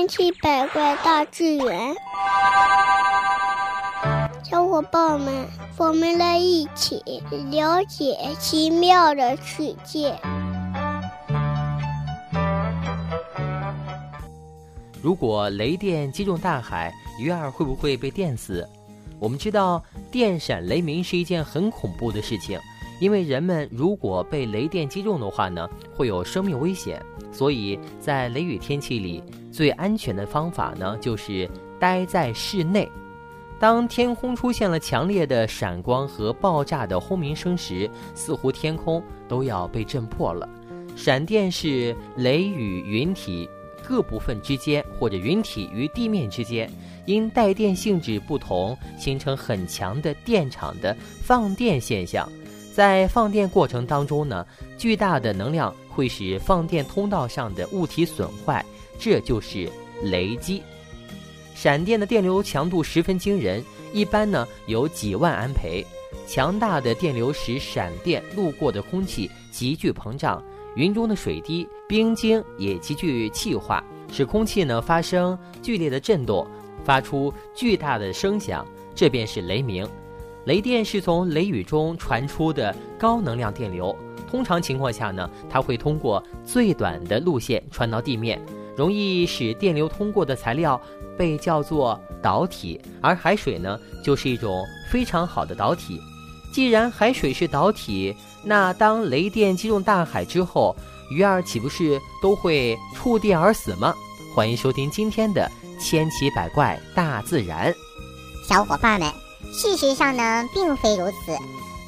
千奇百怪大自然，小伙伴们，我们来一起了解奇妙的世界。如果雷电击中大海，鱼儿会不会被电死？我们知道，电闪雷鸣是一件很恐怖的事情，因为人们如果被雷电击中的话呢，会有生命危险。所以在雷雨天气里，最安全的方法呢，就是待在室内。当天空出现了强烈的闪光和爆炸的轰鸣声时，似乎天空都要被震破了。闪电是雷雨云体。各部分之间，或者云体与地面之间，因带电性质不同，形成很强的电场的放电现象。在放电过程当中呢，巨大的能量会使放电通道上的物体损坏，这就是雷击。闪电的电流强度十分惊人，一般呢有几万安培。强大的电流使闪电路过的空气急剧膨胀。云中的水滴、冰晶也极具气化，使空气呢发生剧烈的震动，发出巨大的声响，这便是雷鸣。雷电是从雷雨中传出的高能量电流，通常情况下呢，它会通过最短的路线传到地面，容易使电流通过的材料被叫做导体，而海水呢就是一种非常好的导体。既然海水是导体，那当雷电击中大海之后，鱼儿岂不是都会触电而死吗？欢迎收听今天的《千奇百怪大自然》。小伙伴们，事实上呢，并非如此，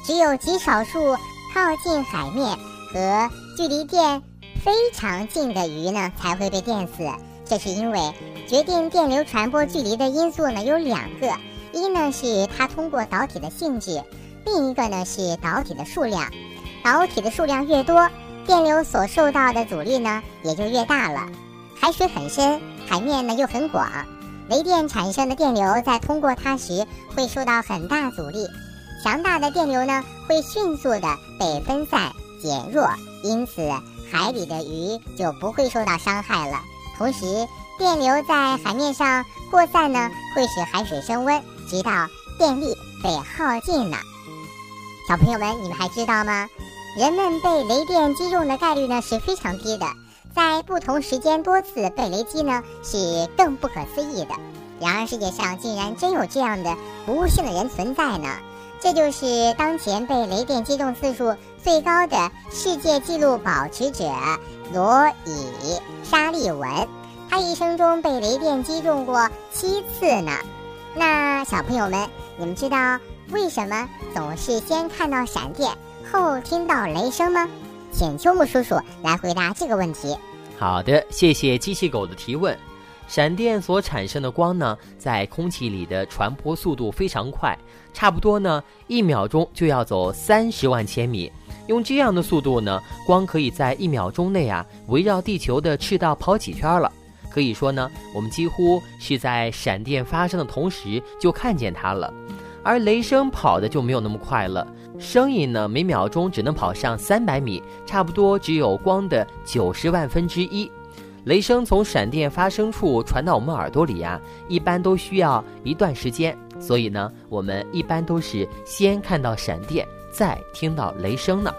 只有极少数靠近海面和距离电非常近的鱼呢，才会被电死。这是因为决定电流传播距离的因素呢有两个，一呢是它通过导体的性质。另一个呢是导体的数量，导体的数量越多，电流所受到的阻力呢也就越大了。海水很深，海面呢又很广，雷电产生的电流在通过它时会受到很大阻力，强大的电流呢会迅速的被分散减弱，因此海里的鱼就不会受到伤害了。同时，电流在海面上扩散呢会使海水升温，直到电力被耗尽了。小朋友们，你们还知道吗？人们被雷电击中的概率呢是非常低的，在不同时间多次被雷击呢是更不可思议的。然而世界上竟然真有这样的不幸的人存在呢！这就是当前被雷电击中次数最高的世界纪录保持者罗伊沙利文，他一生中被雷电击中过七次呢。那小朋友们，你们知道？为什么总是先看到闪电后听到雷声吗？请秋木叔叔来回答这个问题。好的，谢谢机器狗的提问。闪电所产生的光呢，在空气里的传播速度非常快，差不多呢一秒钟就要走三十万千米。用这样的速度呢，光可以在一秒钟内啊围绕地球的赤道跑几圈了。可以说呢，我们几乎是在闪电发生的同时就看见它了。而雷声跑的就没有那么快了，声音呢每秒钟只能跑上三百米，差不多只有光的九十万分之一。雷声从闪电发生处传到我们耳朵里呀，一般都需要一段时间，所以呢，我们一般都是先看到闪电，再听到雷声呢。